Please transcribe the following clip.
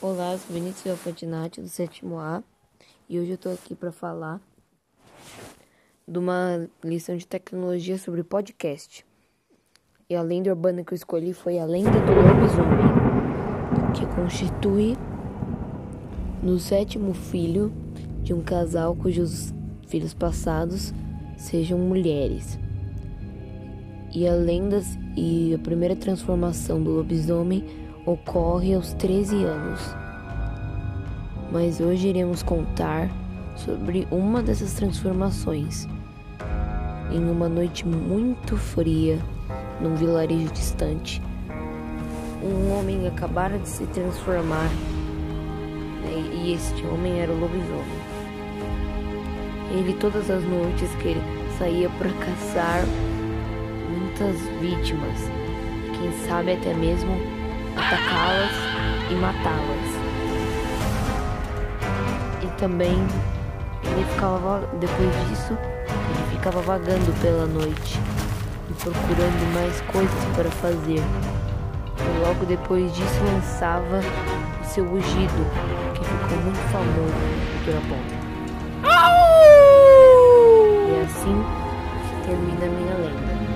Olá, eu sou Vinícius Fontinati do sétimo A e hoje eu tô aqui para falar de uma lição de tecnologia sobre podcast. E a lenda urbana que eu escolhi foi a lenda do lobisomem, que constitui no sétimo filho de um casal cujos filhos passados sejam mulheres. E a lenda e a primeira transformação do lobisomem ocorre aos 13 anos. Mas hoje iremos contar sobre uma dessas transformações. Em uma noite muito fria, num vilarejo distante, um homem acabara de se transformar né, e este homem era o lobisomem. Ele, todas as noites que ele saía para caçar muitas vítimas, quem sabe até mesmo atacá-las e matá-las. E também ele ficava depois disso, ele ficava vagando pela noite e procurando mais coisas para fazer. E logo depois disso lançava o seu rugido, que ficou muito famoso no pop. E assim termina a minha lenda.